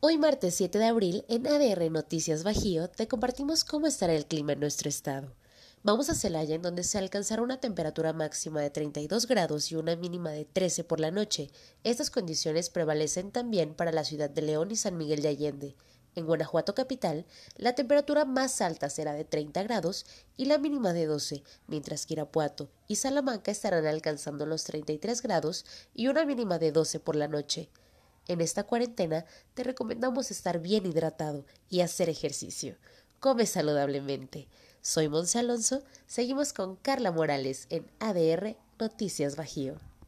Hoy martes 7 de abril en ADR Noticias Bajío te compartimos cómo estará el clima en nuestro estado. Vamos a Celaya en donde se alcanzará una temperatura máxima de 32 grados y una mínima de 13 por la noche. Estas condiciones prevalecen también para la ciudad de León y San Miguel de Allende. En Guanajuato capital, la temperatura más alta será de 30 grados y la mínima de 12, mientras que Irapuato y Salamanca estarán alcanzando los 33 grados y una mínima de 12 por la noche. En esta cuarentena te recomendamos estar bien hidratado y hacer ejercicio. Come saludablemente. Soy Monse Alonso. Seguimos con Carla Morales en ADR Noticias Bajío.